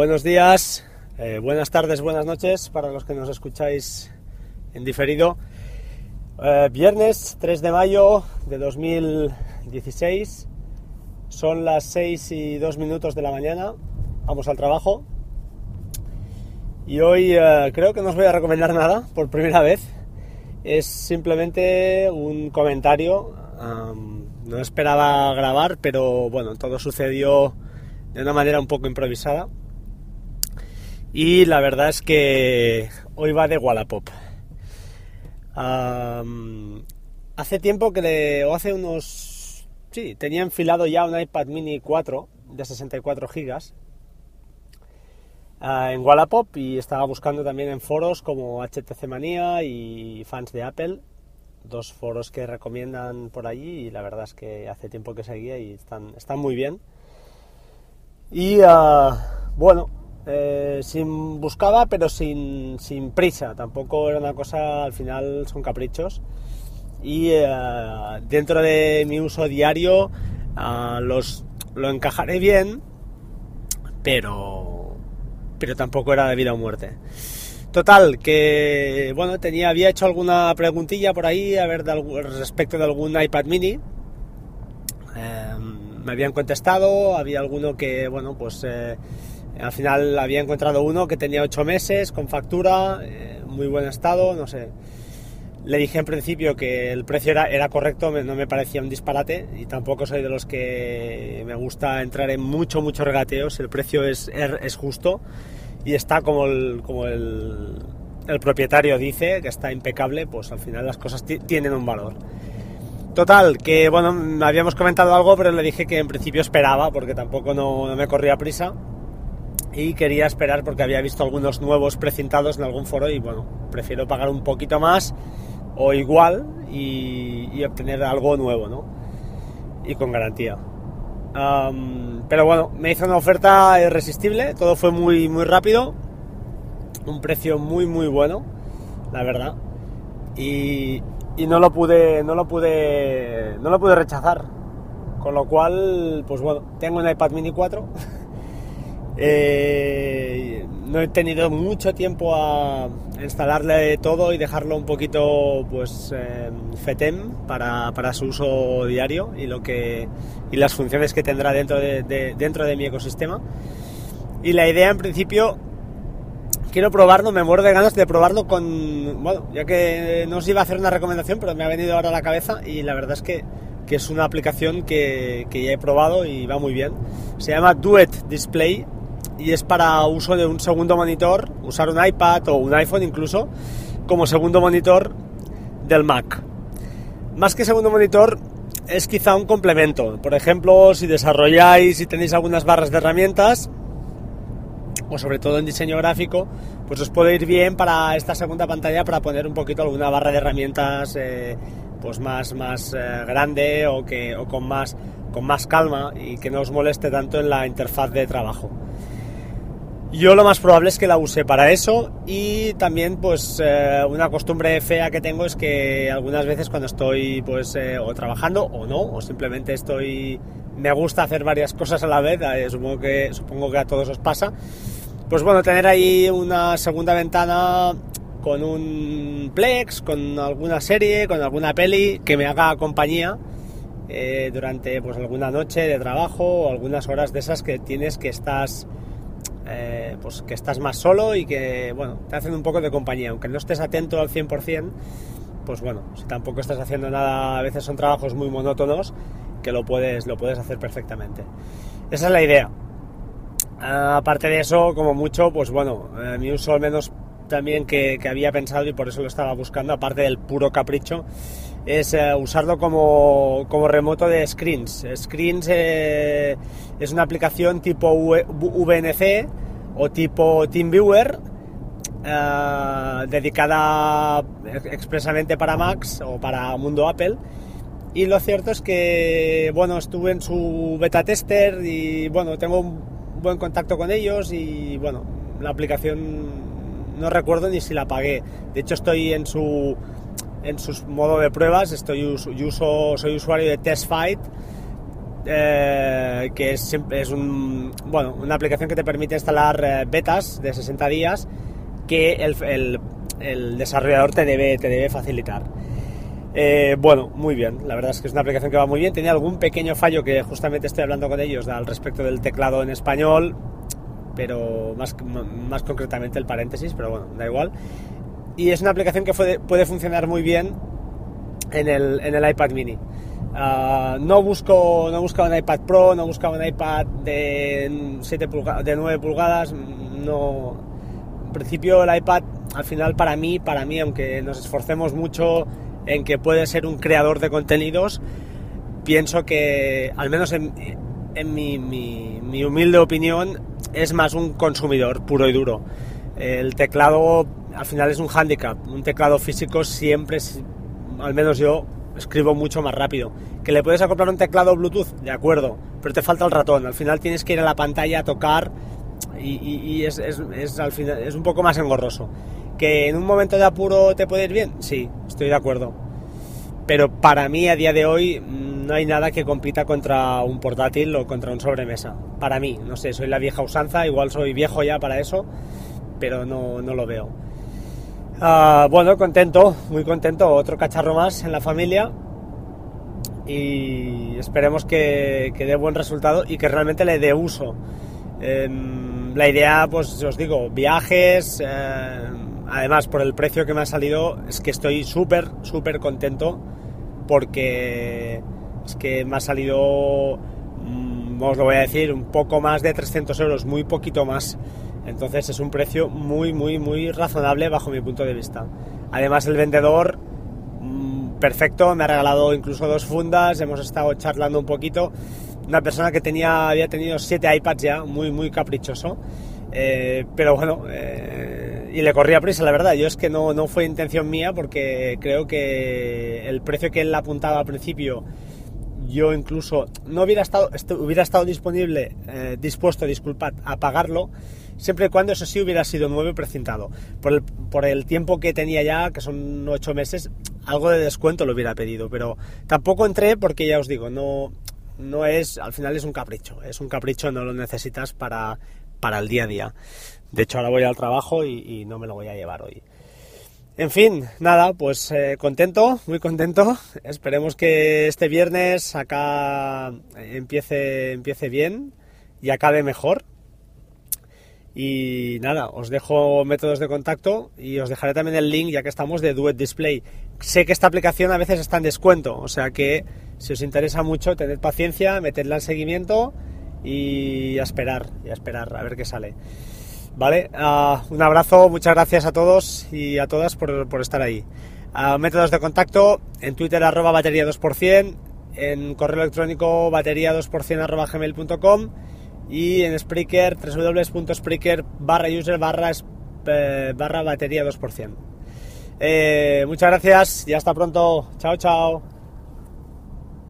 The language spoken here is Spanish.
buenos días, eh, buenas tardes, buenas noches para los que nos escucháis en diferido. Eh, viernes 3 de mayo de 2016, son las 6 y 2 minutos de la mañana, vamos al trabajo. Y hoy eh, creo que no os voy a recomendar nada por primera vez, es simplemente un comentario. no esperaba grabar, pero bueno, todo sucedió de una manera un poco improvisada. Y la verdad es que hoy va de Wallapop. hace tiempo que, le, o hace unos... Sí, tenía enfilado ya un iPad mini 4 de 64 gigas ah, en Wallapop y estaba buscando también en foros como HTC Manía y fans de Apple, dos foros que recomiendan por allí y la verdad es que hace tiempo que seguía y están, están muy bien. Y ah, bueno, eh, sin buscaba, pero sin, sin, prisa. Tampoco era una cosa, al final son caprichos. Y eh, dentro de mi uso diario ah, los, lo encajaré bien, pero, pero tampoco era de vida o muerte. Total, que bueno, tenía, había hecho alguna preguntilla por ahí a ver respecto de algún iPad mini. Em, me habían contestado, había alguno que, bueno, pues eh, al final había encontrado uno que tenía 8 meses, con factura, eh, muy buen estado, no sé. Le dije en principio que el precio era, era correcto, no me parecía un disparate y tampoco soy de los que me gusta entrar en mucho, mucho regateo. Si el precio es, es justo y está como el, como el, el propietario dice, que está impecable, pues al final las cosas tienen un valor. Total, que bueno, habíamos comentado algo, pero le dije que en principio esperaba, porque tampoco no, no me corría prisa y quería esperar porque había visto algunos nuevos precintados en algún foro y bueno, prefiero pagar un poquito más o igual y, obtener algo nuevo, ¿no? Y con garantía. pero bueno, me hizo una oferta irresistible, todo fue muy, muy rápido, un precio muy, muy bueno, la verdad. Y, y no lo pude, no lo pude, no lo pude rechazar. Con lo cual, pues bueno, tengo un iPad mini 4 Eh, no he tenido mucho tiempo a instalarle todo y dejarlo un poquito pues FETEM para, para, su uso diario y lo que y las funciones que tendrá dentro de, dentro de mi ecosistema. Y la idea en principio quiero probarlo me muero de ganas de probarlo con bueno ya que no os iba a hacer una recomendación pero me ha venido ahora a la cabeza y la verdad es que, que es una aplicación que, que ya he probado y va muy bien. Se llama Duet Display y es para uso de un segundo monitor, usar un iPad o un iPhone incluso como segundo monitor del Mac. Más que segundo monitor es quizá un complemento. Por ejemplo, si desarrolláis y tenéis algunas barras de herramientas, o sobre todo en diseño gráfico, pues os puede ir bien para esta segunda pantalla para poner un poquito alguna barra de herramientas eh, pues más, más eh, grande o, que, o con, más, con más calma y que no os moleste tanto en la interfaz de trabajo. Yo lo más probable es que la use para eso y también pues eh, una costumbre fea que tengo es que algunas veces cuando estoy pues eh, o trabajando o no o simplemente estoy me gusta hacer varias cosas a la vez supongo que supongo que a todos os pasa pues bueno tener ahí una segunda ventana con un plex con alguna serie con alguna peli que me haga compañía durante pues alguna noche de trabajo o algunas horas de esas que tienes que estás eh, pues que estás más solo y que, bueno, te hacen un poco de compañía, aunque no estés atento al 100%, pues bueno, si tampoco estás haciendo nada, a veces son trabajos muy monótonos que lo puedes, lo puedes hacer perfectamente. Esa es la idea. aparte de eso, como mucho, pues bueno, eh, mi uso al menos también que, había pensado y por eso lo estaba buscando, aparte del puro capricho, es eh, usarlo como, como, remoto de Screens. Screens es una aplicación tipo VNC o tipo TeamViewer eh, dedicada expresamente para Macs o para mundo Apple. Y lo cierto es que, bueno, estuve en su beta tester y, bueno, tengo un buen contacto con ellos y, bueno, la aplicación no recuerdo ni si la pagué. De hecho, estoy en su, en su modo de pruebas, estoy uso, soy usuario de TestFight eh, que es, es un, bueno, una aplicación que te permite instalar eh, betas de 60 días que el, el, desarrollador te debe, te debe facilitar. Eh, bueno, muy bien, la verdad es que es una aplicación que va muy bien. Tenía algún pequeño fallo que justamente estoy hablando con ellos al respecto del teclado en español, pero más, más concretamente el paréntesis, pero bueno, da igual. Y es una aplicación que puede, puede funcionar muy bien en el, en el iPad mini. Ah, no busco no buscaba un iPad Pro, no buscaba un iPad de 7 de 9 pulgadas, no en principio el iPad al final para mí, para mí aunque nos esforcemos mucho en que puede ser un creador de contenidos, pienso que al menos en, en mi, mi, mi humilde opinión es más un consumidor puro y duro. El teclado al final es un handicap, un teclado físico siempre, al menos yo escribo mucho más rápido. Que le puedes acoplar un teclado Bluetooth, de acuerdo, pero te falta el ratón. Al final tienes que ir a la pantalla a tocar y, es, al final, es un poco más engorroso. ¿Que en un momento de apuro te puede ir bien? Sí, estoy de acuerdo. Pero para mí a día de hoy no hay nada que compita contra un portátil o contra un sobremesa. Para mí, no sé, soy la vieja usanza, igual soy viejo ya para eso, pero no, no lo veo. Ah, bueno, contento, muy contento, otro cacharro más en la familia y esperemos que, dé buen resultado y que realmente le dé uso. Em, la idea, pues os digo, viajes, em, además por el precio que me ha salido, es que estoy súper, súper contento porque que me ha salido, mm, os lo voy a decir, un poco más de 300 euros, muy poquito más entonces es un precio muy, muy, muy razonable bajo mi punto de vista. Además el vendedor, mm, perfecto, me ha regalado incluso dos fundas, hemos estado charlando un poquito. Una persona que tenía, había tenido siete iPads ya, muy, muy caprichoso. Eh, pero bueno, eh, y le corría prisa, la verdad. Yo es que no, no fue intención mía porque creo que el precio que él apuntaba al principio yo incluso no hubiera estado, hubiera estado disponible, eh, dispuesto, disculpad, a pagarlo, siempre y cuando eso sí hubiera sido nuevo y precintado. Por el, por el tiempo que tenía ya, que son ocho meses, algo de descuento lo hubiera pedido, pero tampoco entré porque ya os digo, no, no es, al final es un capricho, es un capricho, no lo necesitas para, para el día a día. De hecho, ahora voy al trabajo y no me lo voy a llevar hoy. En fin, nada, pues eh, contento, muy contento. Esperemos que este viernes acá empiece, empiece bien y acabe mejor. Y nada, os dejo métodos de contacto y os dejaré también el link, ya que estamos, de Duet Display. Sé que esta aplicación a veces está en descuento, o sea que si os interesa mucho, tened paciencia, metedla en seguimiento y esperar, y a esperar, a ver qué sale. ¿Vale? Ah, un abrazo, muchas gracias a todos y a todas por, estar ahí. Ah, métodos de contacto en Twitter arroba batería 2%, en correo electrónico batería 2% arroba gmail.com y en Spreaker www.spreaker barra user barra, eh, barra batería 2%. Eh, muchas gracias y hasta pronto. Chao, chao.